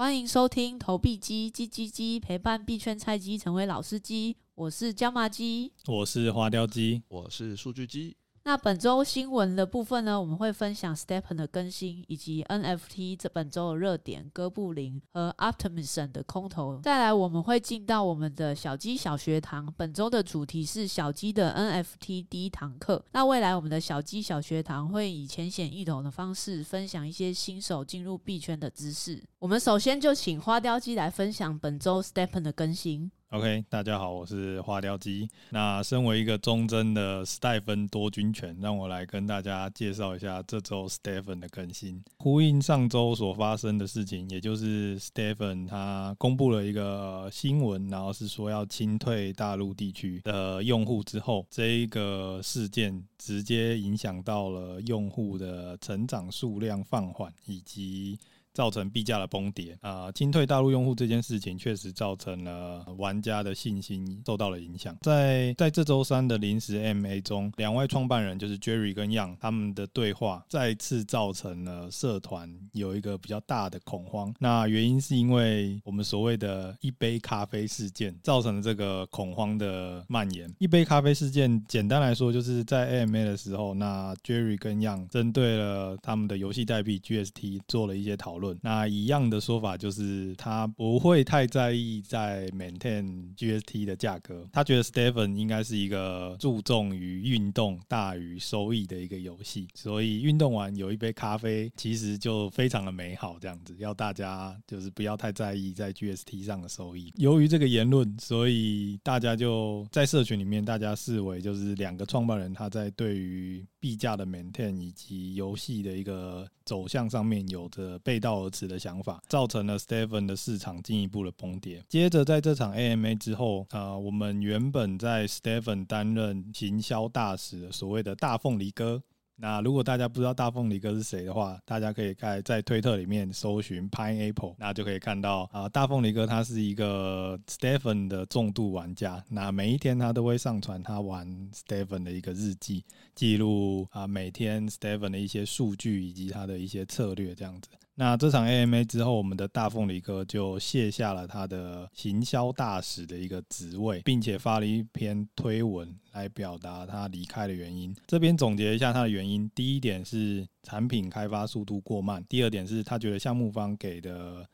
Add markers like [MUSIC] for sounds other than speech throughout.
欢迎收听投币机叽叽叽，陪伴币圈菜鸡成为老司机。我是椒麻鸡，我是花雕鸡，我是数据鸡。那本周新闻的部分呢，我们会分享 Stepen 的更新，以及 NFT 这本周的热点哥布林和 Optimism 的空投。再来，我们会进到我们的小鸡小学堂，本周的主题是小鸡的 NFT 第一堂课。那未来我们的小鸡小学堂会以浅显易懂的方式分享一些新手进入币圈的知识。我们首先就请花雕鸡来分享本周 Stepen 的更新。OK，大家好，我是花雕鸡。那身为一个忠贞的史蒂芬多军犬，让我来跟大家介绍一下这周 STEPN 的更新，呼应上周所发生的事情，也就是 STEPN 他公布了一个新闻，然后是说要清退大陆地区的用户之后，这一个事件直接影响到了用户的成长数量放缓以及。造成币价的崩跌啊！清退大陆用户这件事情确实造成了玩家的信心受到了影响。在在这周三的临时 MA 中，两位创办人就是 Jerry 跟 Yang 他们的对话再次造成了社团有一个比较大的恐慌。那原因是因为我们所谓的一杯咖啡事件造成了这个恐慌的蔓延。一杯咖啡事件简单来说就是在 AMA 的时候，那 Jerry 跟 Yang 针对了他们的游戏代币 GST 做了一些讨论。那一样的说法就是，他不会太在意在 maintain GST 的价格。他觉得 Stephen 应该是一个注重于运动大于收益的一个游戏，所以运动完有一杯咖啡，其实就非常的美好。这样子，要大家就是不要太在意在 GST 上的收益。由于这个言论，所以大家就在社群里面，大家视为就是两个创办人他在对于币价的 maintain 以及游戏的一个走向上面有着背道而驰的想法，造成了 STEPN 的市场进一步的崩跌。接着在这场 AMA 之后，啊，我们原本在 STEPN 担任行销大使的所谓的大凤梨哥。那如果大家不知道大凤梨哥是谁的话，大家可以在在推特里面搜寻 Pineapple，那就可以看到啊，大凤梨哥他是一个 Stephen 的重度玩家，那每一天他都会上传他玩 Stephen 的一个日记，记录啊每天 Stephen 的一些数据以及他的一些策略这样子。那这场 AMA 之后，我们的大凤梨哥就卸下了他的行销大使的一个职位，并且发了一篇推文来表达他离开的原因。这边总结一下他的原因：第一点是产品开发速度过慢；第二点是他觉得项目方给的。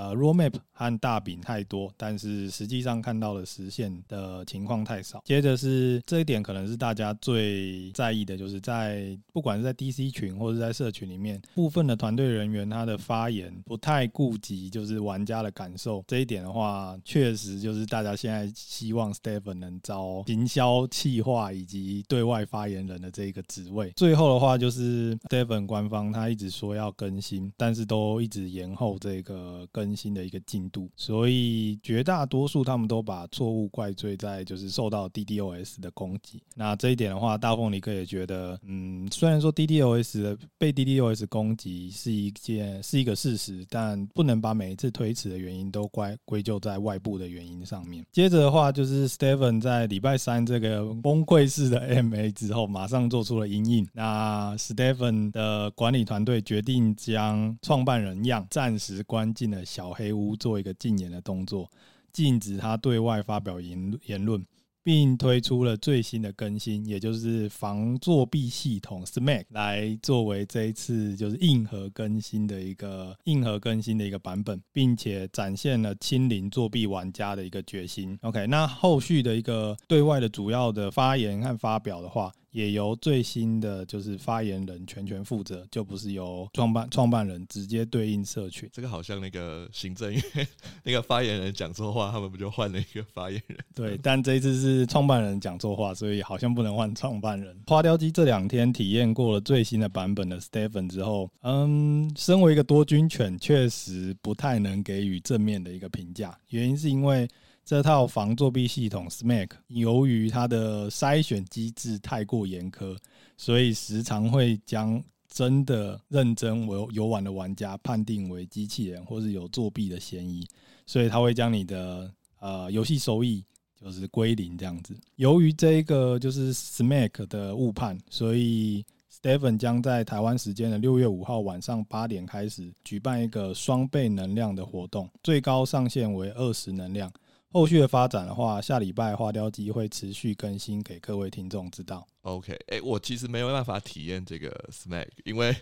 呃，roadmap 和大饼太多，但是实际上看到的实现的情况太少。接着是这一点，可能是大家最在意的，就是在不管是在 DC 群或者在社群里面，部分的团队人员他的发言不太顾及就是玩家的感受。这一点的话，确实就是大家现在希望 Stephen 能招行销企划以及对外发言人的这个职位。最后的话，就是 Stephen 官方他一直说要更新，但是都一直延后这个更新。新的一个进度，所以绝大多数他们都把错误怪罪在就是受到 DDoS 的攻击。那这一点的话，大凤梨哥也觉得，嗯，虽然说 DDoS 被 DDoS 攻击是一件是一个事实，但不能把每一次推迟的原因都怪归咎在外部的原因上面。接着的话，就是 STEPN 在礼拜三这个崩溃式的 MA 之后，马上做出了因应。那 STEPN 的管理团队决定将创办人样暂时关进了。小黑屋做一个禁言的动作，禁止他对外发表言言论，并推出了最新的更新，也就是防作弊系统 Smack 来作为这一次就是硬核更新的一个硬核更新的一个版本，并且展现了清零作弊玩家的一个决心。OK，那后续的一个对外的主要的发言和发表的话。也由最新的就是发言人全权负责，就不是由创办创办人直接对应社群。这个好像那个行政院 [LAUGHS] 那个发言人讲错话，他们不就换了一个发言人？[LAUGHS] 对，但这一次是创办人讲错话，所以好像不能换创办人。花雕鸡这两天体验过了最新的版本的 Stephen 之后，嗯，身为一个多军犬，确实不太能给予正面的一个评价。原因是因为。这套防作弊系统 SMAC 由于它的筛选机制太过严苛，所以时常会将真的认真游游玩的玩家判定为机器人或是有作弊的嫌疑，所以它会将你的呃游戏收益就是归零这样子。由于这一个就是 Smack 的误判，所以，Stephen 将在台湾时间的六月五号晚上八点开始举办一个双倍能量的活动，最高上限为二十能量。后续的发展的话，下礼拜花雕鸡会持续更新给各位听众知道。OK，哎、欸，我其实没有办法体验这个 SMAC，因为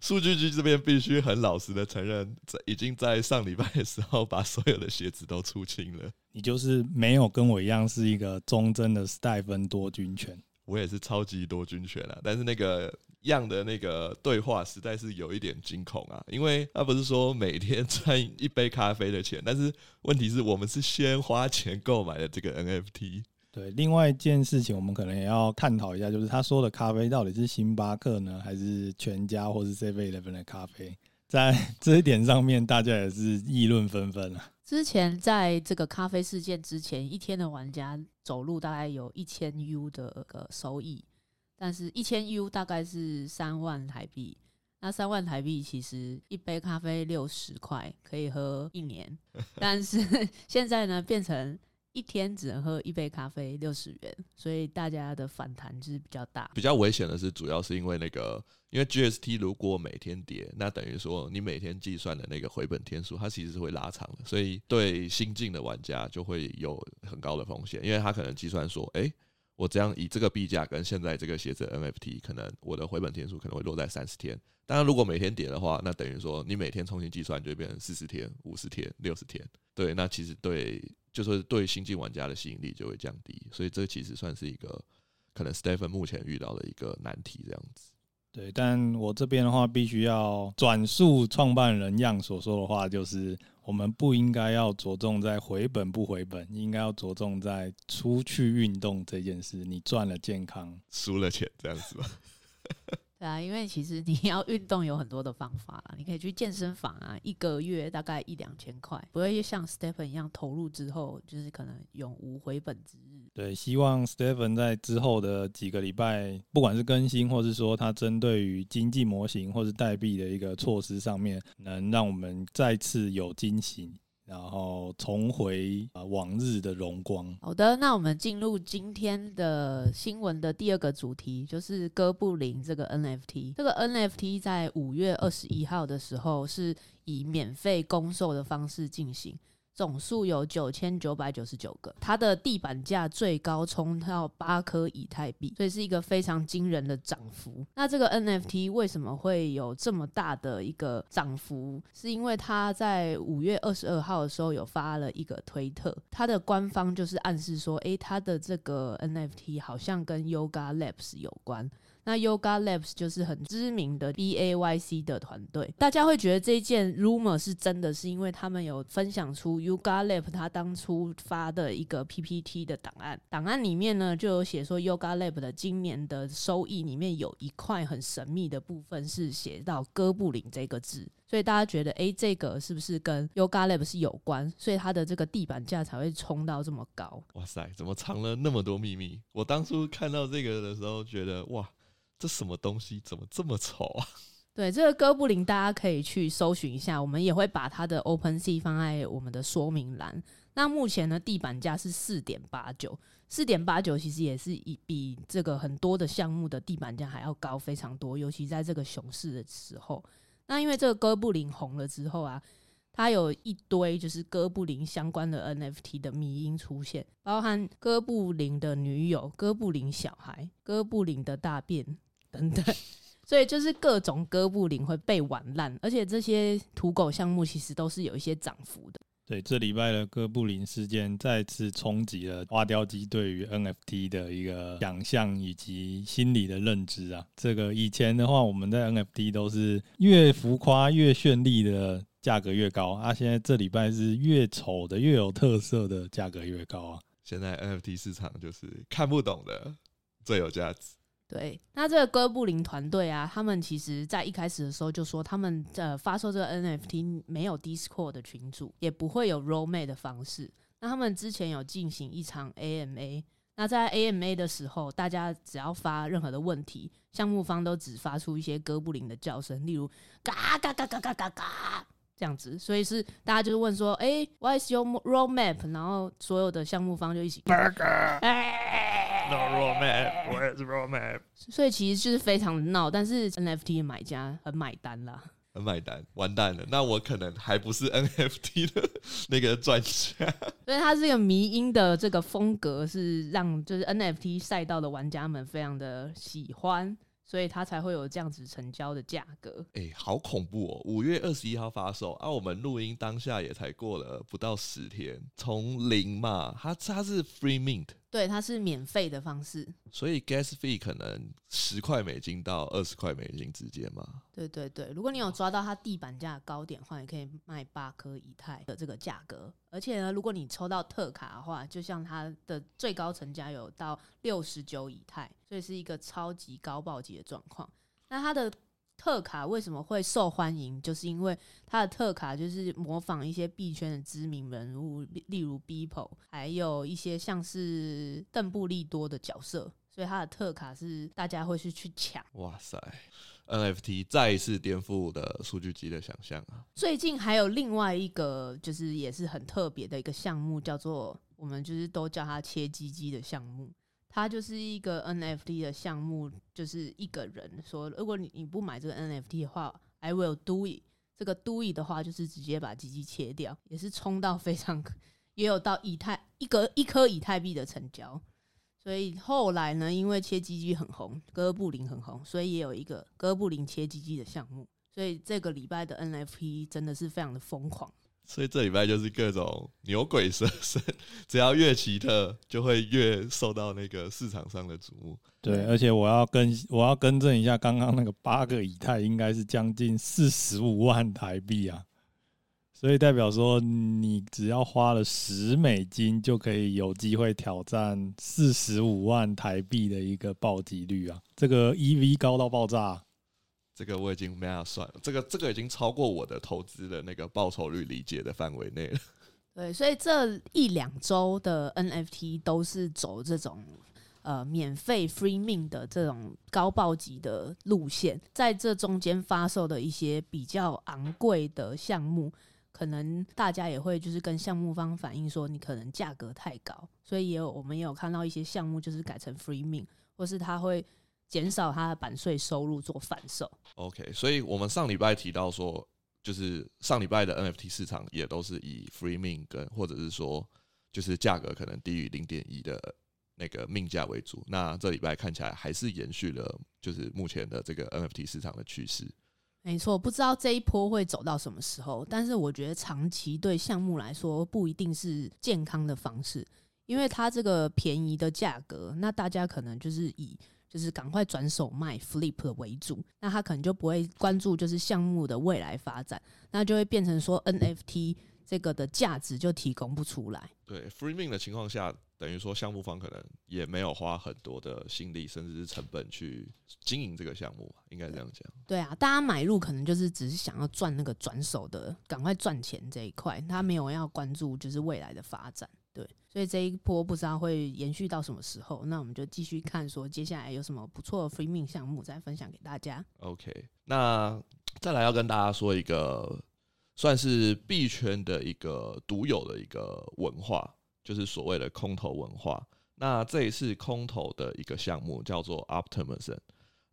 数据局这边必须很老实的承认，在已经在上礼拜的时候把所有的鞋子都出清了。你就是没有跟我一样是一个忠贞的斯戴芬多军犬，我也是超级多军犬啊，但是那个。样的那个对话实在是有一点惊恐啊，因为他不是说每天赚一杯咖啡的钱，但是问题是我们是先花钱购买的这个 NFT。对，另外一件事情我们可能也要探讨一下，就是他说的咖啡到底是星巴克呢，还是全家或是 Seven Eleven 的咖啡？在这一点上面，大家也是议论纷纷啊。之前在这个咖啡事件之前，一天的玩家走路大概有一千 U 的个收益。但是，一千 U 大概是三万台币。那三万台币其实一杯咖啡六十块，可以喝一年。[LAUGHS] 但是 [LAUGHS] 现在呢，变成一天只能喝一杯咖啡六十元，所以大家的反弹就是比较大。比较危险的是，主要是因为那个，因为 GST 如果每天跌，那等于说你每天计算的那个回本天数，它其实是会拉长的，所以对新进的玩家就会有很高的风险，因为他可能计算说，哎、欸。我这样以这个币价跟现在这个鞋子 NFT，可能我的回本天数可能会落在三十天。当然，如果每天跌的话，那等于说你每天重新计算就变成四十天、五十天、六十天。对，那其实对，就是对新进玩家的吸引力就会降低。所以这其实算是一个可能 Stephen 目前遇到的一个难题，这样子。对，但我这边的话，必须要转述创办人样所说的话，就是。我们不应该要着重在回本不回本，应该要着重在出去运动这件事。你赚了健康，输了钱，这样子吧。[LAUGHS] 对啊，因为其实你要运动有很多的方法啦，你可以去健身房啊，一个月大概一两千块，不会像 Stephen 一样投入之后就是可能永无回本之日。对，希望 Stephen 在之后的几个礼拜，不管是更新，或是说他针对于经济模型或是代币的一个措施上面，能让我们再次有惊喜。然后重回啊往日的荣光。好的，那我们进入今天的新闻的第二个主题，就是哥布林这个 NFT。这个 NFT 在五月二十一号的时候是以免费公售的方式进行。总数有九千九百九十九个，它的地板价最高冲到八颗以太币，所以是一个非常惊人的涨幅。那这个 NFT 为什么会有这么大的一个涨幅？是因为它在五月二十二号的时候有发了一个推特，它的官方就是暗示说，诶，它的这个 NFT 好像跟 Yoga Labs 有关。那 Yoga Labs 就是很知名的 B A Y C 的团队，大家会觉得这件 rumor 是真的，是因为他们有分享出 Yoga Lab 他当初发的一个 P P T 的档案，档案里面呢就有写说 Yoga Lab 的今年的收益里面有一块很神秘的部分是写到哥布林这个字，所以大家觉得诶，这个是不是跟 Yoga Lab 是有关？所以它的这个地板价才会冲到这么高？哇塞，怎么藏了那么多秘密？我当初看到这个的时候觉得哇。这什么东西？怎么这么丑啊？[LAUGHS] 对，这个哥布林大家可以去搜寻一下，我们也会把它的 Open C 放在我们的说明栏。那目前呢，地板价是四点八九，四点八九其实也是一比这个很多的项目的地板价还要高非常多，尤其在这个熊市的时候。那因为这个哥布林红了之后啊，它有一堆就是哥布林相关的 NFT 的迷因出现，包含哥布林的女友、哥布林小孩、哥布林的大便。等等，所以就是各种哥布林会被玩烂，而且这些土狗项目其实都是有一些涨幅的。对，这礼拜的哥布林事件再次冲击了花雕鸡对于 NFT 的一个想象以及心理的认知啊。这个以前的话，我们在 NFT 都是越浮夸越绚丽的价格越高啊，现在这礼拜是越丑的越有特色的价格越高啊。现在 NFT 市场就是看不懂的最有价值。对，那这个哥布林团队啊，他们其实在一开始的时候就说，他们呃发售这个 NFT 没有 Discord 的群组，也不会有 rollmate 的方式。那他们之前有进行一场 AMA，那在 AMA 的时候，大家只要发任何的问题，项目方都只发出一些哥布林的叫声，例如嘎嘎嘎嘎嘎嘎嘎这样子。所以是大家就是问说，哎 is your roadmap？然后所有的项目方就一起。[LAUGHS] no roadmap，where's roadmap？所以其实就是非常的闹，但是 NFT 的买家很买单啦。很买单，完蛋了，那我可能还不是 NFT 的那个专家。所以它这个迷音的这个风格是让就是 NFT 赛道的玩家们非常的喜欢。所以它才会有这样子成交的价格。哎、欸，好恐怖哦！五月二十一号发售，啊，我们录音当下也才过了不到十天，从零嘛，它它是 free mint。对，它是免费的方式，所以 gas fee 可能十块美金到二十块美金之间嘛。对对对，如果你有抓到它地板价高点的话，你可以卖八颗以太的这个价格。而且呢，如果你抽到特卡的话，就像它的最高成交有到六十九以太，所以是一个超级高暴击的状况。那它的特卡为什么会受欢迎？就是因为它的特卡就是模仿一些币圈的知名人物，例如 Beeple，还有一些像是邓布利多的角色，所以它的特卡是大家会去去抢。哇塞，NFT 再一次颠覆的数据集的想象啊！最近还有另外一个，就是也是很特别的一个项目，叫做我们就是都叫它切鸡鸡的项目。它就是一个 NFT 的项目，就是一个人说，如果你你不买这个 NFT 的话，I will do it。这个 do it 的话，就是直接把鸡鸡切掉，也是冲到非常，[LAUGHS] 也有到以太一个一颗以太币的成交。所以后来呢，因为切鸡鸡很红，哥布林很红，所以也有一个哥布林切鸡鸡的项目。所以这个礼拜的 NFT 真的是非常的疯狂。所以这礼拜就是各种牛鬼蛇神，只要越奇特，就会越受到那个市场上的瞩目。对，而且我要更我要更正一下，刚刚那个八个以太应该是将近四十五万台币啊，所以代表说你只要花了十美金，就可以有机会挑战四十五万台币的一个暴击率啊！这个 EV 高到爆炸。这个我已经没法算了，这个这个已经超过我的投资的那个报酬率理解的范围内了。[LAUGHS] 对，所以这一两周的 NFT 都是走这种呃免费 free min 的这种高暴击的路线，在这中间发售的一些比较昂贵的项目，可能大家也会就是跟项目方反映说，你可能价格太高，所以也有我们也有看到一些项目就是改成 free min，或是他会。减少它的版税收入做反售。OK，所以我们上礼拜提到说，就是上礼拜的 NFT 市场也都是以 free mint 跟或者是说就是价格可能低于零点一的那个命价为主。那这礼拜看起来还是延续了就是目前的这个 NFT 市场的趋势。没错，不知道这一波会走到什么时候，但是我觉得长期对项目来说不一定是健康的方式，因为它这个便宜的价格，那大家可能就是以。就是赶快转手卖 flip 为主，那他可能就不会关注就是项目的未来发展，那就会变成说 NFT 这个的价值就提供不出来。对 free ming 的情况下，等于说项目方可能也没有花很多的心力甚至是成本去经营这个项目，应该这样讲。对啊，大家买入可能就是只是想要赚那个转手的，赶快赚钱这一块，他没有要关注就是未来的发展。对，所以这一波不知道会延续到什么时候，那我们就继续看，说接下来有什么不错的 free mint 项目再分享给大家。OK，那再来要跟大家说一个算是币圈的一个独有的一个文化，就是所谓的空投文化。那这一次空投的一个项目叫做 Optimism。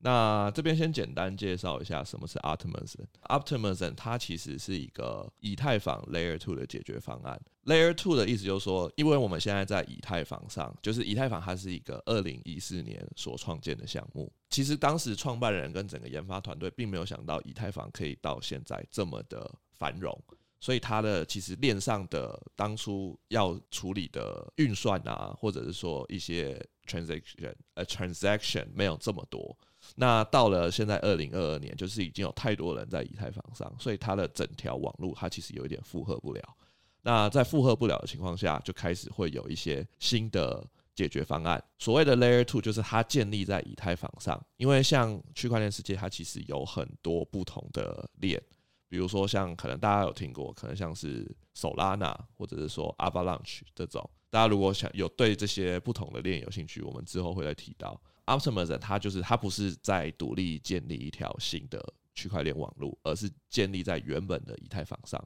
那这边先简单介绍一下什么是 Optimism。Optimism 它其实是一个以太坊 Layer Two 的解决方案。Layer Two 的意思就是说，因为我们现在在以太坊上，就是以太坊它是一个二零一四年所创建的项目。其实当时创办人跟整个研发团队并没有想到以太坊可以到现在这么的繁荣，所以它的其实链上的当初要处理的运算啊，或者是说一些 transaction 呃 transaction 没有这么多。那到了现在二零二二年，就是已经有太多人在以太坊上，所以它的整条网络它其实有一点负荷不了。那在负荷不了的情况下，就开始会有一些新的解决方案。所谓的 Layer Two 就是它建立在以太坊上，因为像区块链世界，它其实有很多不同的链，比如说像可能大家有听过，可能像是 Solana 或者是说 Avalanche 这种。大家如果想有对这些不同的链有兴趣，我们之后会再提到。Optimism 它就是它不是在独立建立一条新的区块链网络，而是建立在原本的以太坊上。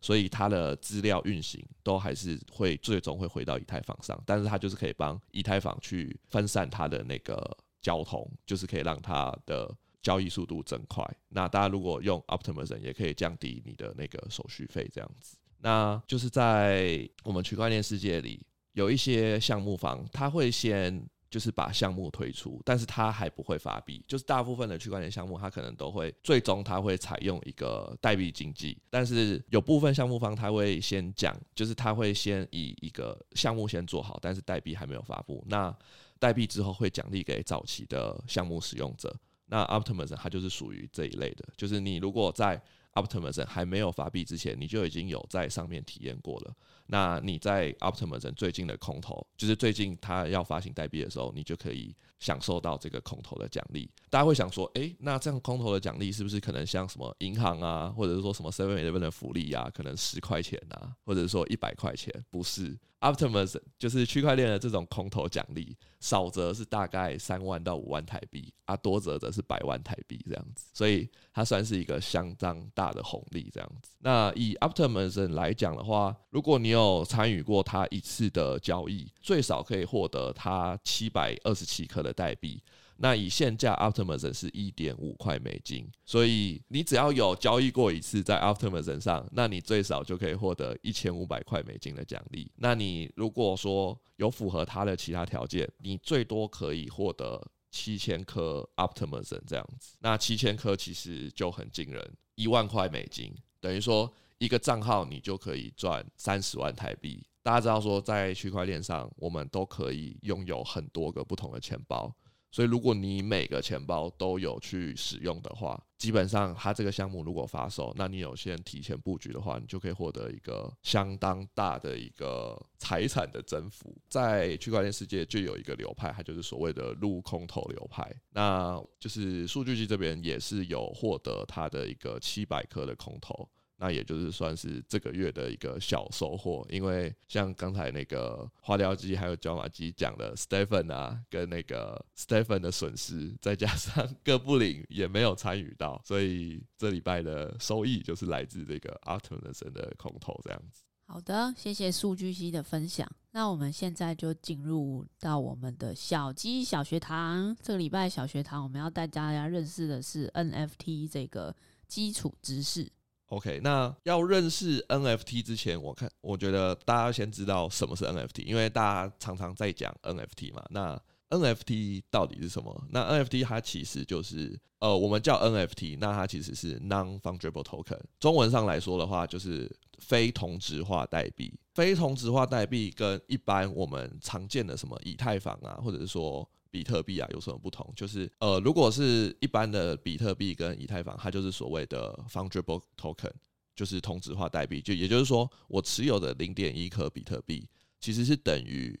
所以它的资料运行都还是会最终会回到以太坊上，但是它就是可以帮以太坊去分散它的那个交通，就是可以让它的交易速度增快。那大家如果用 Optimism 也可以降低你的那个手续费，这样子。那就是在我们区块链世界里，有一些项目方，他会先就是把项目推出，但是他还不会发币。就是大部分的区块链项目，他可能都会最终他会采用一个代币经济，但是有部分项目方他会先讲，就是他会先以一个项目先做好，但是代币还没有发布。那代币之后会奖励给早期的项目使用者。那 Optimism 它就是属于这一类的，就是你如果在 Optimism 还没有发币之前，你就已经有在上面体验过了。那你在 Optimism 最近的空投，就是最近它要发行代币的时候，你就可以享受到这个空投的奖励。大家会想说，诶，那这样空投的奖励是不是可能像什么银行啊，或者是说什么 Seven Eleven 的福利啊，可能十块钱啊，或者是说一百块钱？不是。Optimism 就是区块链的这种空投奖励，少则是大概三万到五万台币，啊，多则则是百万台币这样子，所以它算是一个相当大的红利这样子。那以 Optimism 来讲的话，如果你有有参与过它一次的交易，最少可以获得它七百二十七颗的代币。那以现价 Optimism 是一点五块美金，所以你只要有交易过一次在 Optimism 上，那你最少就可以获得一千五百块美金的奖励。那你如果说有符合它的其他条件，你最多可以获得七千颗 Optimism 这样子。那七千颗其实就很惊人，一万块美金等于说一个账号你就可以赚三十万台币。大家知道说在区块链上，我们都可以拥有很多个不同的钱包。所以，如果你每个钱包都有去使用的话，基本上它这个项目如果发售，那你有先提前布局的话，你就可以获得一个相当大的一个财产的增幅。在区块链世界就有一个流派，它就是所谓的陆空投流派，那就是数据集这边也是有获得它的一个七百颗的空投。那也就是算是这个月的一个小收获，因为像刚才那个花雕鸡还有椒麻鸡讲的 Stephen 啊，跟那个 Stephen 的损失，再加上哥布林也没有参与到，所以这礼拜的收益就是来自这个 Optimism 的空投这样子。好的，谢谢数据鸡的分享。那我们现在就进入到我们的小鸡小学堂。这个礼拜小学堂我们要带大家认识的是 NFT 这个基础知识。OK，那要认识 NFT 之前，我看我觉得大家先知道什么是 NFT，因为大家常常在讲 NFT 嘛。那 NFT 到底是什么？那 NFT 它其实就是呃，我们叫 NFT，那它其实是 Non-Fungible Token。中文上来说的话，就是非同质化代币。非同质化代币跟一般我们常见的什么以太坊啊，或者是说比特币啊有什么不同？就是呃，如果是一般的比特币跟以太坊，它就是所谓的 fungible token，就是同质化代币。就也就是说，我持有的零点一颗比特币，其实是等于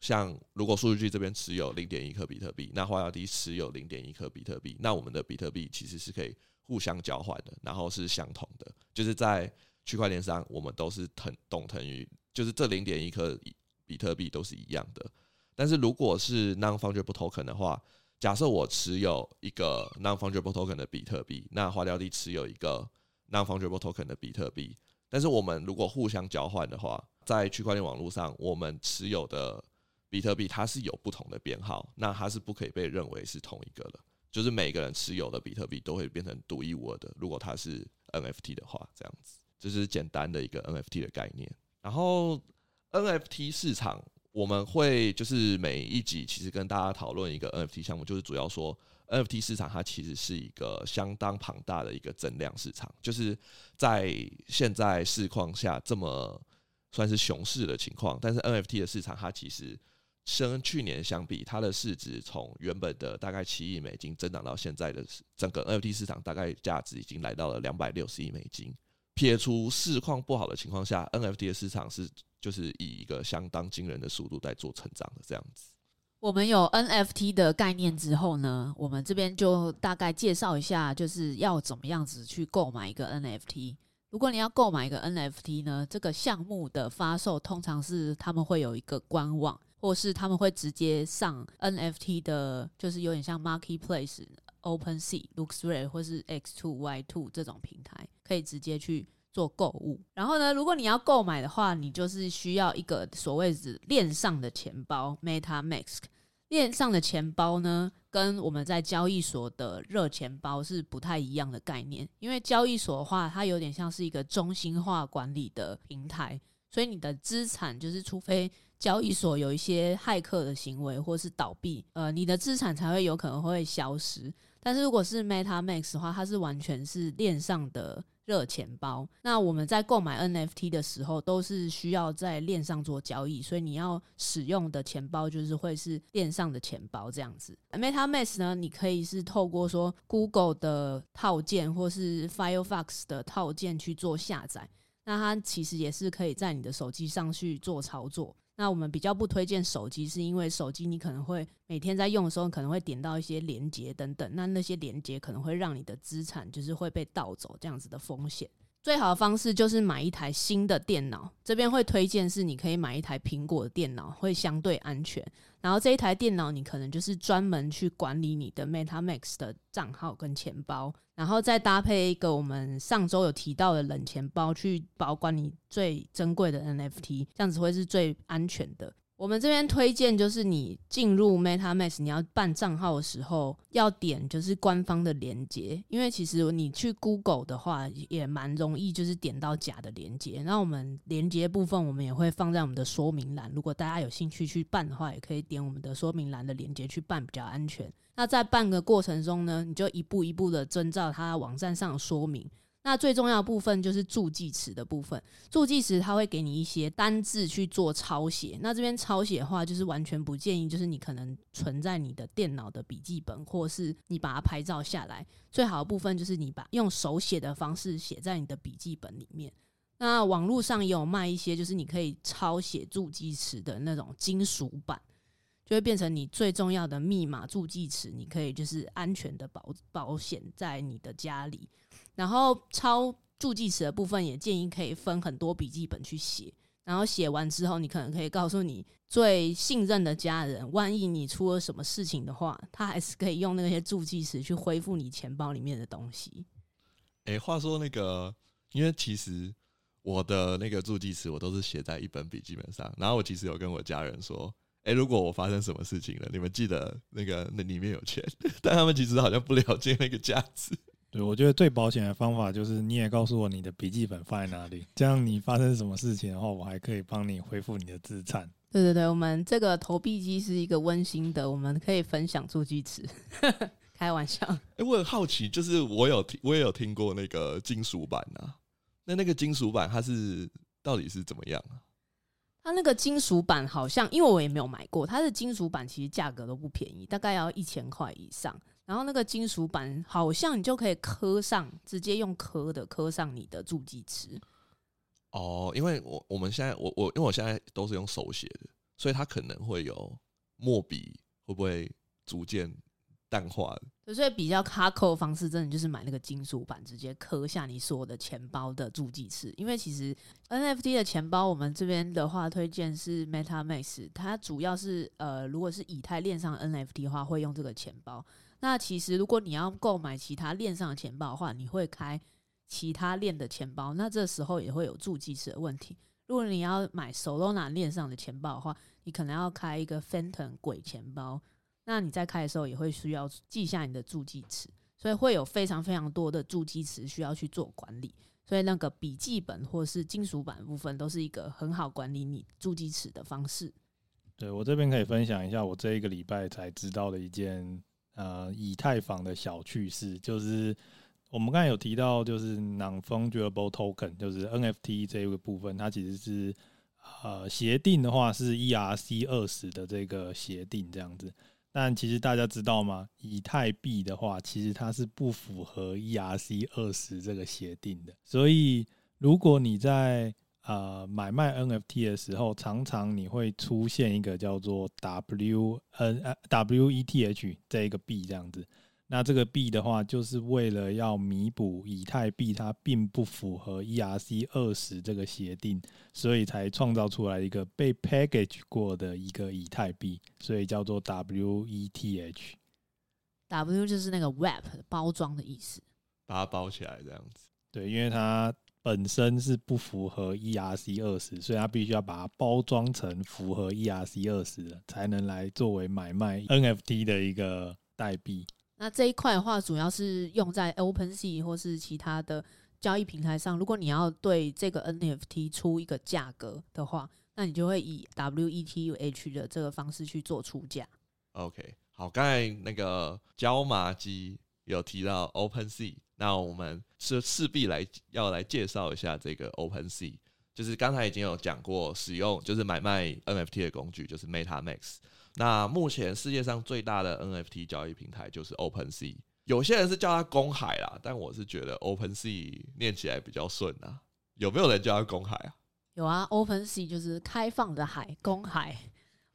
像如果数据这边持有零点一颗比特币，那花雕 D 持有零点一颗比特币，那我们的比特币其实是可以互相交换的，然后是相同的。就是在区块链上，我们都是等等同于，就是这零点一颗比特币都是一样的。但是如果是 non-fungible token 的话，假设我持有一个 non-fungible token 的比特币，那花雕 D 持有一个 non-fungible token 的比特币，但是我们如果互相交换的话，在区块链网络上，我们持有的比特币它是有不同的编号，那它是不可以被认为是同一个的，就是每个人持有的比特币都会变成独一无二的。如果它是 NFT 的话，这样子，这是简单的一个 NFT 的概念。然后 NFT 市场。我们会就是每一集其实跟大家讨论一个 NFT 项目，就是主要说 NFT 市场它其实是一个相当庞大的一个增量市场，就是在现在市况下这么算是熊市的情况，但是 NFT 的市场它其实跟去年相比，它的市值从原本的大概七亿美金增长到现在的整个 NFT 市场大概价值已经来到了两百六十亿美金。撇除市况不好的情况下，NFT 的市场是。就是以一个相当惊人的速度在做成长的这样子。我们有 NFT 的概念之后呢，我们这边就大概介绍一下，就是要怎么样子去购买一个 NFT。如果你要购买一个 NFT 呢，这个项目的发售通常是他们会有一个官网，或是他们会直接上 NFT 的，就是有点像 Marketplace、OpenSea、LooksRare 或是 X2、Y2 这种平台，可以直接去做购物。然后呢，如果你要购买的话，你就是需要一个所谓的链上的钱包 MetaMask。链上的钱包呢，跟我们在交易所的热钱包是不太一样的概念。因为交易所的话，它有点像是一个中心化管理的平台，所以你的资产就是，除非交易所有一些骇客的行为或是倒闭，呃，你的资产才会有可能会消失。但是如果是 MetaMask 的话，它是完全是链上的。热钱包，那我们在购买 NFT 的时候，都是需要在链上做交易，所以你要使用的钱包就是会是链上的钱包这样子。MetaMask 呢，你可以是透过说 Google 的套件或是 Firefox 的套件去做下载，那它其实也是可以在你的手机上去做操作。那我们比较不推荐手机，是因为手机你可能会每天在用的时候，可能会点到一些连接等等，那那些连接可能会让你的资产就是会被盗走这样子的风险。最好的方式就是买一台新的电脑，这边会推荐是你可以买一台苹果的电脑，会相对安全。然后这一台电脑你可能就是专门去管理你的 MetaMax 的账号跟钱包，然后再搭配一个我们上周有提到的冷钱包去保管你最珍贵的 NFT，这样子会是最安全的。我们这边推荐就是你进入 MetaMask，你要办账号的时候要点就是官方的连接，因为其实你去 Google 的话也蛮容易，就是点到假的连接。那我们连接部分我们也会放在我们的说明栏，如果大家有兴趣去办的话，也可以点我们的说明栏的连接去办，比较安全。那在办的过程中呢，你就一步一步的遵照它网站上的说明。那最重要部分就是助记词的部分，助记词它会给你一些单字去做抄写。那这边抄写的话，就是完全不建议，就是你可能存在你的电脑的笔记本，或是你把它拍照下来。最好的部分就是你把用手写的方式写在你的笔记本里面。那网络上也有卖一些，就是你可以抄写助记词的那种金属版，就会变成你最重要的密码助记词，你可以就是安全的保保险在你的家里。然后抄助记词的部分也建议可以分很多笔记本去写，然后写完之后，你可能可以告诉你最信任的家人，万一你出了什么事情的话，他还是可以用那些助记词去恢复你钱包里面的东西。哎，话说那个，因为其实我的那个助记词我都是写在一本笔记本上，然后我其实有跟我家人说，哎，如果我发生什么事情了，你们记得那个那里面有钱，[LAUGHS] 但他们其实好像不了解那个价值。对，我觉得最保险的方法就是你也告诉我你的笔记本放在哪里，这样你发生什么事情的话，我还可以帮你恢复你的资产。对对对，我们这个投币机是一个温馨的，我们可以分享助记词，[LAUGHS] 开玩笑。哎、欸，我很好奇，就是我有听，我也有听过那个金属版啊，那那个金属版它是到底是怎么样啊？它那个金属版好像，因为我也没有买过，它的金属版其实价格都不便宜，大概要一千块以上。然后那个金属板好像你就可以刻上，直接用刻的刻上你的助记词。哦，因为我我们现在我我因为我现在都是用手写的，所以它可能会有墨笔会不会逐渐淡化的？所以比较卡扣的方式，真的就是买那个金属板，直接刻下你所有的钱包的助记词。因为其实 NFT 的钱包，我们这边的话推荐是 MetaMask，它主要是呃，如果是以太链上 NFT 的话，会用这个钱包。那其实，如果你要购买其他链上的钱包的话，你会开其他链的钱包，那这时候也会有助记词的问题。如果你要买 Solana 链上的钱包的话，你可能要开一个 Phantom 鬼钱包，那你在开的时候也会需要记下你的助记词，所以会有非常非常多的助记词需要去做管理。所以那个笔记本或是金属板部分都是一个很好管理你助记词的方式。对，我这边可以分享一下我这一个礼拜才知道的一件。呃，以太坊的小趣事就是，我们刚才有提到，就是 non-fungible token，就是 NFT 这个部分，它其实是呃协定的话是 ERC 二十的这个协定这样子。但其实大家知道吗？以太币的话，其实它是不符合 ERC 二十这个协定的。所以如果你在呃，买卖 NFT 的时候，常常你会出现一个叫做 W N W E T H 这一个币这样子。那这个币的话，就是为了要弥补以太币它并不符合 ERC 二十这个协定，所以才创造出来一个被 package 过的一个以太币，所以叫做 W E T H。W 就是那个 wrap 包装的意思，把它包起来这样子。对，因为它。本身是不符合 ERC 二十，所以它必须要把它包装成符合 ERC 二十的，才能来作为买卖 NFT 的一个代币。那这一块的话，主要是用在 OpenSea 或是其他的交易平台上。如果你要对这个 NFT 出一个价格的话，那你就会以 WETH 的这个方式去做出价。OK，好，刚才那个椒麻鸡有提到 OpenSea。那我们是势必来要来介绍一下这个 OpenSea，就是刚才已经有讲过，使用就是买卖 NFT 的工具就是 Meta Max，。那目前世界上最大的 NFT 交易平台就是 OpenSea，有些人是叫它公海啦，但我是觉得 OpenSea 念起来比较顺啊。有没有人叫它公海啊？有啊，OpenSea 就是开放的海，公海。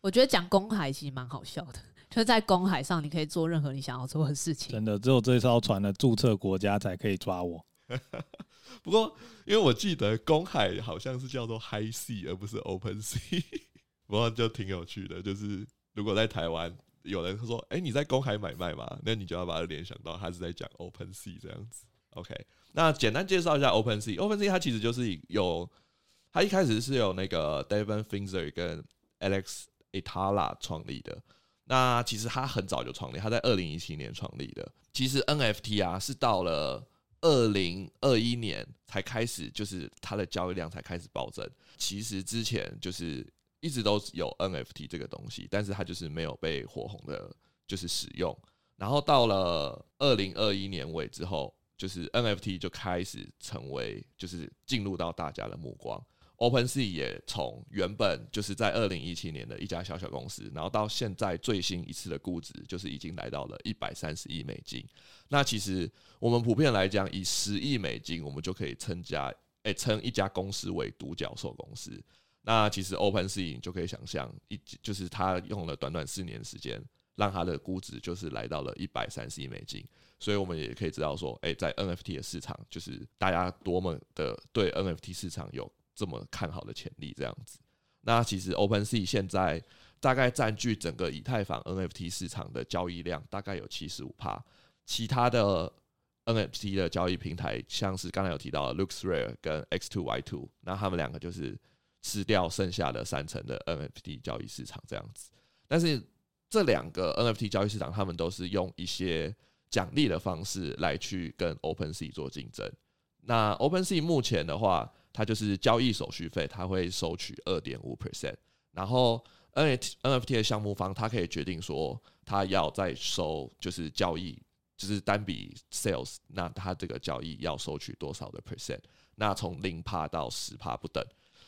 我觉得讲公海其实蛮好笑的。就在公海上，你可以做任何你想要做的事情。真的，只有这艘船的注册国家才可以抓我。[LAUGHS] 不过，因为我记得公海好像是叫做 High Sea，而不是 Open Sea。[LAUGHS] 不过就挺有趣的，就是如果在台湾有人说：“哎、欸，你在公海买卖嘛？”那你就要把它联想到他是在讲 Open Sea 这样子。OK，那简单介绍一下 Open Sea。Open Sea 它其实就是有，它一开始是有那个 David Finzer 跟 Alex Itala 创立的。那其实他很早就创立，他在二零一七年创立的。其实 NFT 啊，是到了二零二一年才开始，就是它的交易量才开始暴增。其实之前就是一直都有 NFT 这个东西，但是它就是没有被火红的，就是使用。然后到了二零二一年尾之后，就是 NFT 就开始成为，就是进入到大家的目光。OpenSea 也从原本就是在二零一七年的一家小小公司，然后到现在最新一次的估值，就是已经来到了一百三十亿美金。那其实我们普遍来讲，以十亿美金，我们就可以称家，诶，称一家公司为独角兽公司。那其实 OpenSea 就可以想象，一就是他用了短短四年时间，让他的估值就是来到了一百三十亿美金。所以我们也可以知道说，诶，在 NFT 的市场，就是大家多么的对 NFT 市场有。这么看好的潜力，这样子。那其实 OpenSea 现在大概占据整个以太坊 NFT 市场的交易量大概有七十五趴，其他的 NFT 的交易平台，像是刚才有提到的 LooksRare 跟 X2Y2，那他们两个就是吃掉剩下的三成的 NFT 交易市场这样子。但是这两个 NFT 交易市场，他们都是用一些奖励的方式来去跟 OpenSea 做竞争。那 OpenSea 目前的话，它就是交易手续费，它会收取二点五 percent，然后 NFT NFT 的项目方，它可以决定说，它要再收，就是交易，就是单笔 sales，那它这个交易要收取多少的 percent？那从零帕到十帕不等，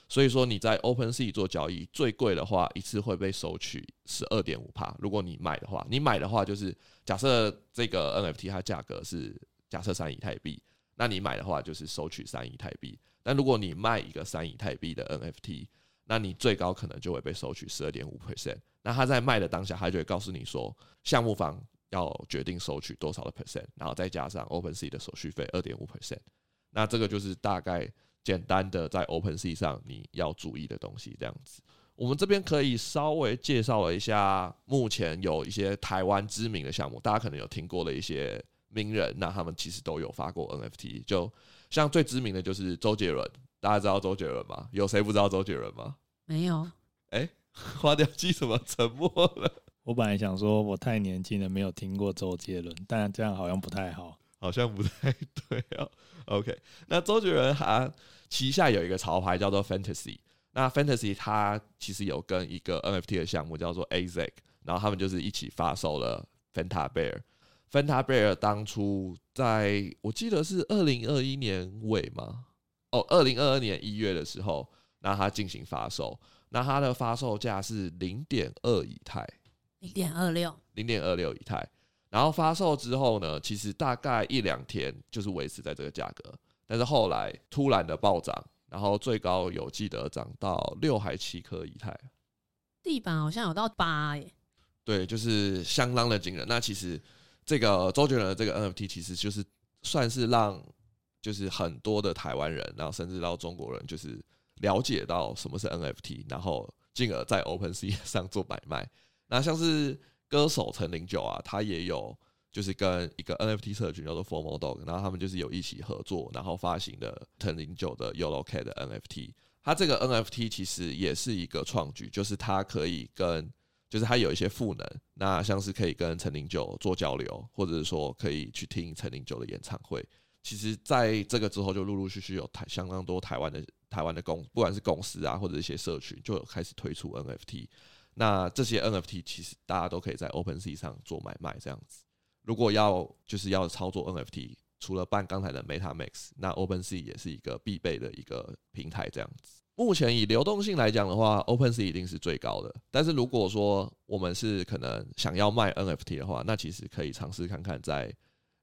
所以说你在 OpenSea 做交易，最贵的话一次会被收取十二点五趴。如果你买的话，你买的话就是假设这个 NFT 它价格是假设三以太币，那你买的话就是收取三以太币。但如果你卖一个三以太币的 NFT，那你最高可能就会被收取十二点五 percent。那他在卖的当下，他就会告诉你说，项目方要决定收取多少的 percent，然后再加上 OpenSea 的手续费二点五 percent。那这个就是大概简单的在 OpenSea 上你要注意的东西。这样子，我们这边可以稍微介绍了一下，目前有一些台湾知名的项目，大家可能有听过的一些名人，那他们其实都有发过 NFT，就。像最知名的就是周杰伦，大家知道周杰伦吗？有谁不知道周杰伦吗？没有。哎、欸，花雕鸡怎么沉默了？[LAUGHS] 我本来想说我太年轻了，没有听过周杰伦，但这样好像不太好，好像不太 [LAUGHS] 对哦。OK，那周杰伦他旗下有一个潮牌叫做 Fantasy，那 Fantasy 它其实有跟一个 NFT 的项目叫做 AZEK，然后他们就是一起发售了 Fanta Bear。Fanta Bear 当初在我记得是二零二一年尾吗？哦，二零二二年一月的时候，那它进行发售，那它的发售价是零点二以太，零点二六，零点二六以太。然后发售之后呢，其实大概一两天就是维持在这个价格，但是后来突然的暴涨，然后最高有记得涨到六还七颗以太，地板好像有到八耶，对，就是相当的惊人。那其实。这个周杰伦的这个 NFT 其实就是算是让就是很多的台湾人，然后甚至到中国人，就是了解到什么是 NFT，然后进而在 OpenSea 上做买卖。那像是歌手陈零九啊，他也有就是跟一个 NFT 社群叫做 Formal Dog，然后他们就是有一起合作，然后发行的陈零九的 Yellow Cat 的 NFT。它这个 NFT 其实也是一个创举，就是它可以跟，就是它有一些赋能，那像是可以跟陈零九做交流，或者是说可以去听陈零九的演唱会。其实，在这个之后，就陆陆续续有台相当多台湾的台湾的公，不管是公司啊，或者一些社群，就有开始推出 NFT。那这些 NFT 其实大家都可以在 OpenSea 上做买卖，这样子。如果要就是要操作 NFT，除了办刚才的 Meta Max，那 OpenSea 也是一个必备的一个平台，这样子。目前以流动性来讲的话，OpenSea 一定是最高的。但是如果说我们是可能想要卖 NFT 的话，那其实可以尝试看看在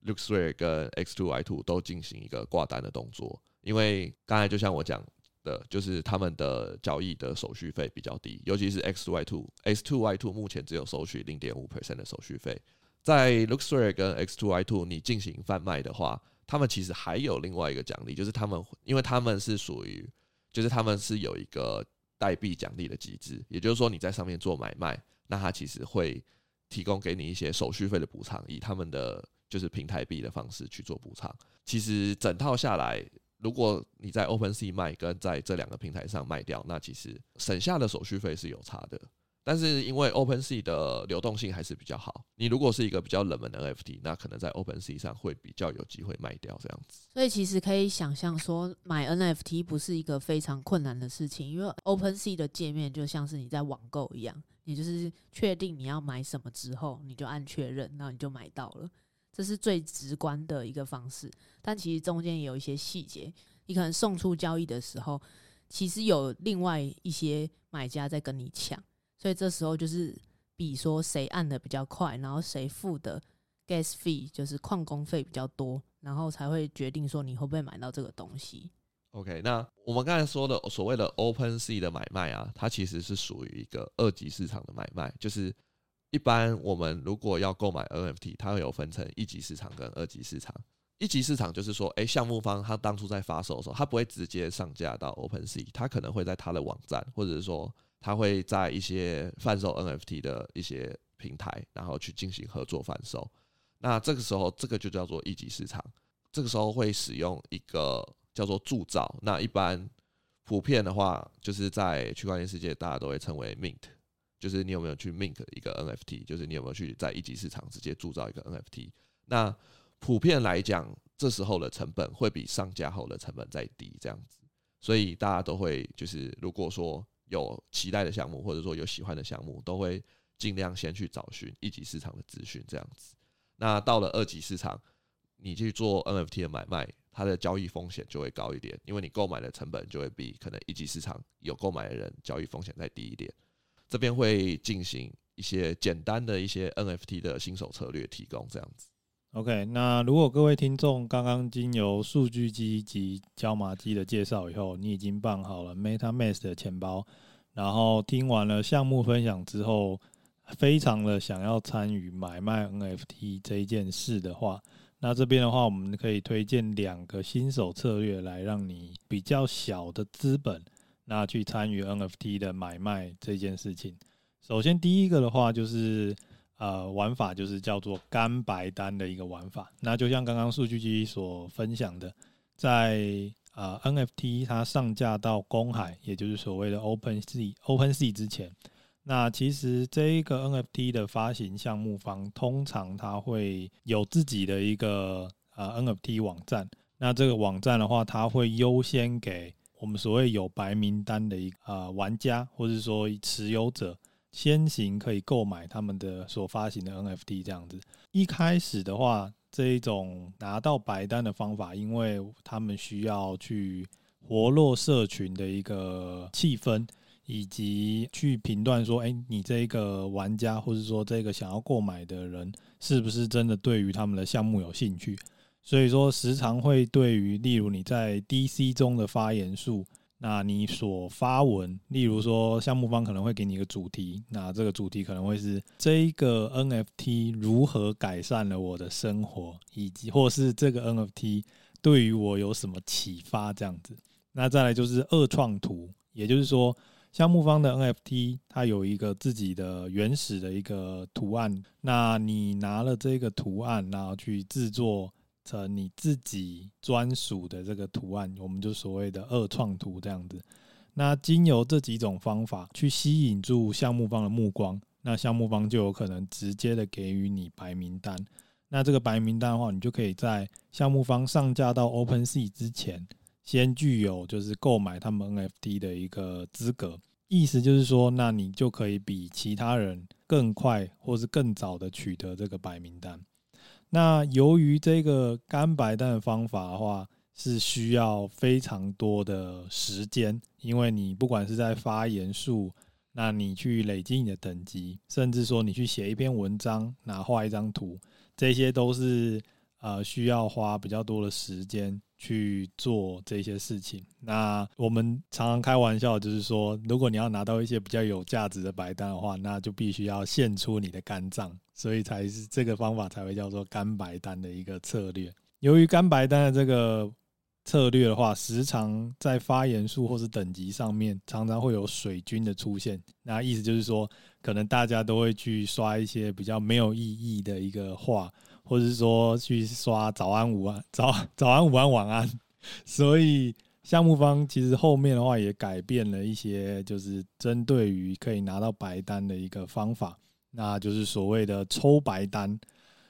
LooksRare 跟 X2Y2 都进行一个挂单的动作。因为刚才就像我讲的，就是他们的交易的手续费比较低，尤其是 X2Y2，X2Y2 目前只有收取零点五 percent 的手续费。在 LooksRare 跟 X2Y2 你进行贩卖的话，他们其实还有另外一个奖励，就是他们因为他们是属于。就是他们是有一个代币奖励的机制，也就是说你在上面做买卖，那他其实会提供给你一些手续费的补偿，以他们的就是平台币的方式去做补偿。其实整套下来，如果你在 OpenSea 卖跟在这两个平台上卖掉，那其实省下的手续费是有差的。但是因为 OpenSea 的流动性还是比较好，你如果是一个比较冷门的 NFT，那可能在 OpenSea 上会比较有机会卖掉这样子。所以其实可以想象说，买 NFT 不是一个非常困难的事情，因为 OpenSea 的界面就像是你在网购一样，你就是确定你要买什么之后，你就按确认，然后你就买到了，这是最直观的一个方式。但其实中间也有一些细节，你可能送出交易的时候，其实有另外一些买家在跟你抢。所以这时候就是比说谁按的比较快，然后谁付的 gas fee 就是矿工费比较多，然后才会决定说你会不会买到这个东西。OK，那我们刚才说的所谓的 OpenSea 的买卖啊，它其实是属于一个二级市场的买卖，就是一般我们如果要购买 NFT，它会有分成一级市场跟二级市场。一级市场就是说，诶，项目方他当初在发售的时候，他不会直接上架到 OpenSea，他可能会在他的网站或者是说。他会在一些贩售 NFT 的一些平台，然后去进行合作贩售。那这个时候，这个就叫做一级市场。这个时候会使用一个叫做铸造。那一般普遍的话，就是在区块链世界，大家都会称为 mint，就是你有没有去 mint 一个 NFT，就是你有没有去在一级市场直接铸造一个 NFT。那普遍来讲，这时候的成本会比上架后的成本再低，这样子。所以大家都会就是如果说。有期待的项目，或者说有喜欢的项目，都会尽量先去找寻一级市场的资讯，这样子。那到了二级市场，你去做 NFT 的买卖，它的交易风险就会高一点，因为你购买的成本就会比可能一级市场有购买的人交易风险再低一点。这边会进行一些简单的一些 NFT 的新手策略提供，这样子。OK，那如果各位听众刚刚经由数据机及椒麻鸡的介绍以后，你已经办好了 MetaMask 的钱包，然后听完了项目分享之后，非常的想要参与买卖 NFT 这一件事的话，那这边的话，我们可以推荐两个新手策略来让你比较小的资本，那去参与 NFT 的买卖这件事情。首先第一个的话就是。呃，玩法就是叫做干白单的一个玩法。那就像刚刚数据机所分享的，在呃 NFT 它上架到公海，也就是所谓的 OpenSea OpenSea 之前，那其实这一个 NFT 的发行项目方通常它会有自己的一个呃 NFT 网站。那这个网站的话，它会优先给我们所谓有白名单的一个呃玩家，或者说持有者。先行可以购买他们的所发行的 NFT 这样子。一开始的话，这一种拿到白单的方法，因为他们需要去活络社群的一个气氛，以及去评断说，诶，你这个玩家或者说这个想要购买的人，是不是真的对于他们的项目有兴趣？所以说，时常会对于例如你在 DC 中的发言数。那你所发文，例如说项目方可能会给你一个主题，那这个主题可能会是这一个 NFT 如何改善了我的生活，以及或是这个 NFT 对于我有什么启发这样子。那再来就是二创图，也就是说项目方的 NFT 它有一个自己的原始的一个图案，那你拿了这个图案，然后去制作成你自己专属的这个图案，我们就所谓的二创图这样子。那经由这几种方法去吸引住项目方的目光，那项目方就有可能直接的给予你白名单。那这个白名单的话，你就可以在项目方上架到 OpenSea 之前，先具有就是购买他们 NFT 的一个资格。意思就是说，那你就可以比其他人更快或是更早的取得这个白名单。那由于这个干白蛋的方法的话，是需要非常多的时间，因为你不管是在发言数，那你去累积你的等级，甚至说你去写一篇文章，那画一张图。这些都是呃需要花比较多的时间去做这些事情。那我们常常开玩笑，就是说，如果你要拿到一些比较有价值的白单的话，那就必须要献出你的肝脏，所以才是这个方法才会叫做肝白单的一个策略。由于肝白单的这个策略的话，时常在发言数或是等级上面常常会有水军的出现。那意思就是说。可能大家都会去刷一些比较没有意义的一个话，或者是说去刷早安、午安、[LAUGHS] 早早安、午安、晚安。[LAUGHS] 所以项目方其实后面的话也改变了一些，就是针对于可以拿到白单的一个方法，那就是所谓的抽白单。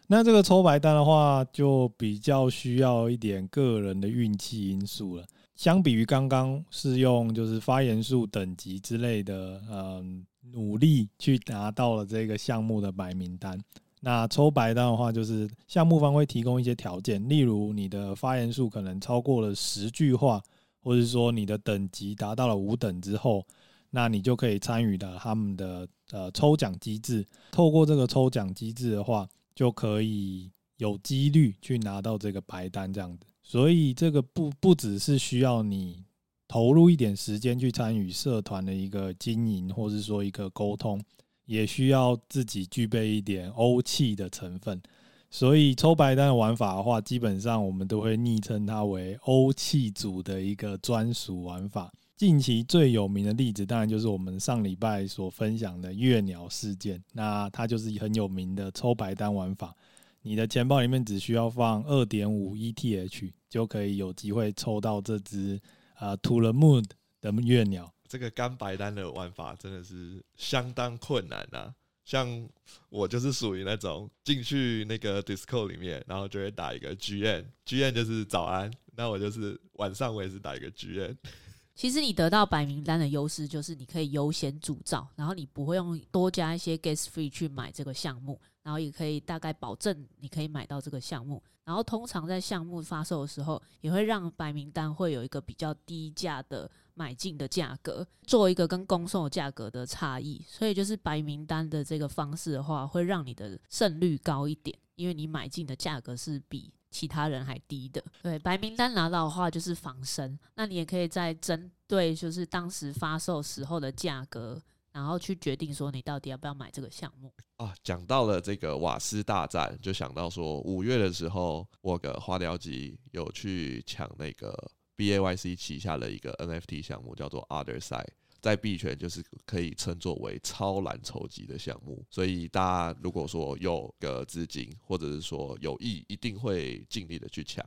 那这个抽白单的话，就比较需要一点个人的运气因素了。相比于刚刚是用就是发言数等级之类的，嗯，努力去拿到了这个项目的白名单。那抽白单的话，就是项目方会提供一些条件，例如你的发言数可能超过了十句话，或者说你的等级达到了五等之后，那你就可以参与到他们的呃抽奖机制。透过这个抽奖机制的话，就可以有几率去拿到这个白单这样子。所以这个不不只是需要你投入一点时间去参与社团的一个经营，或是说一个沟通，也需要自己具备一点欧气的成分。所以抽白单的玩法的话，基本上我们都会昵称它为欧气组的一个专属玩法。近期最有名的例子，当然就是我们上礼拜所分享的月鸟事件。那它就是很有名的抽白单玩法。你的钱包里面只需要放二点五 ETH，就可以有机会抽到这只啊 To the Moon 的月鸟。这个干白单的玩法真的是相当困难啊！像我就是属于那种进去那个 disco 里面，然后就会打一个 GM，GM 就是早安，那我就是晚上我也是打一个 GM。其实你得到白名单的优势就是你可以优先铸造，然后你不会用多加一些 gas free 去买这个项目。然后也可以大概保证你可以买到这个项目，然后通常在项目发售的时候，也会让白名单会有一个比较低价的买进的价格，做一个跟公售价格的差异。所以就是白名单的这个方式的话，会让你的胜率高一点，因为你买进的价格是比其他人还低的。对，白名单拿到的话就是防身，那你也可以在针对就是当时发售时候的价格。然后去决定说你到底要不要买这个项目啊？讲到了这个瓦斯大战，就想到说五月的时候，我个花雕集有去抢那个 BAYC 旗下的一个 NFT 项目，叫做 Otherside，在币圈就是可以称作为超蓝筹级的项目。所以大家如果说有个资金，或者是说有意，一定会尽力的去抢。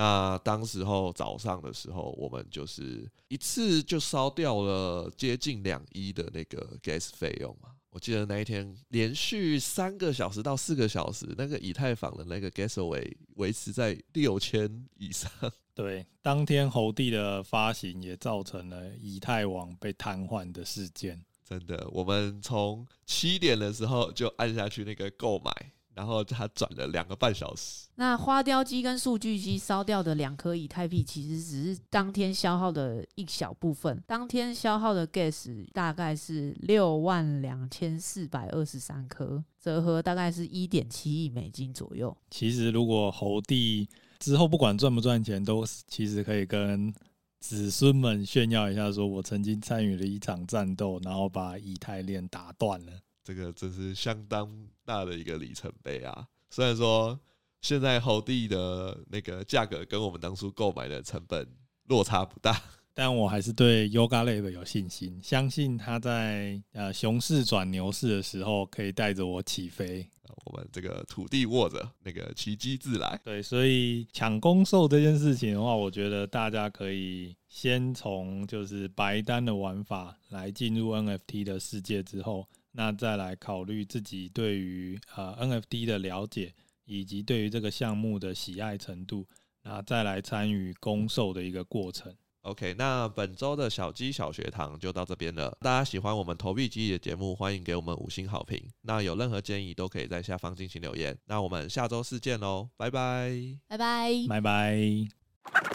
那当时候早上的时候，我们就是一次就烧掉了接近两亿的那个 gas 费用嘛。我记得那一天连续三个小时到四个小时，那个以太坊的那个 gasway 维持在六千以上。对，当天猴帝的发行也造成了以太网被瘫痪的事件。真的，我们从七点的时候就按下去那个购买。然后他转了两个半小时。那花雕机跟数据机烧掉的两颗以太币，其实只是当天消耗的一小部分。当天消耗的 gas 大概是六万两千四百二十三颗，折合大概是一点七亿美金左右。其实如果猴帝之后不管赚不赚钱，都其实可以跟子孙们炫耀一下，说我曾经参与了一场战斗，然后把以太链打断了。这个真是相当大的一个里程碑啊！虽然说现在猴帝的那个价格跟我们当初购买的成本落差不大，但我还是对 Yoga Lab 有信心，相信它在呃熊市转牛市的时候可以带着我起飞。我们这个土地握着，那个奇迹自来。对，所以抢攻受这件事情的话，我觉得大家可以先从就是白单的玩法来进入 NFT 的世界之后，那再来考虑自己对于呃 NFT 的了解，以及对于这个项目的喜爱程度，那再来参与攻受的一个过程。OK，那本周的小鸡小学堂就到这边了。大家喜欢我们投币机的节目，欢迎给我们五星好评。那有任何建议都可以在下方进行留言。那我们下周四见喽，拜拜，拜拜，拜拜。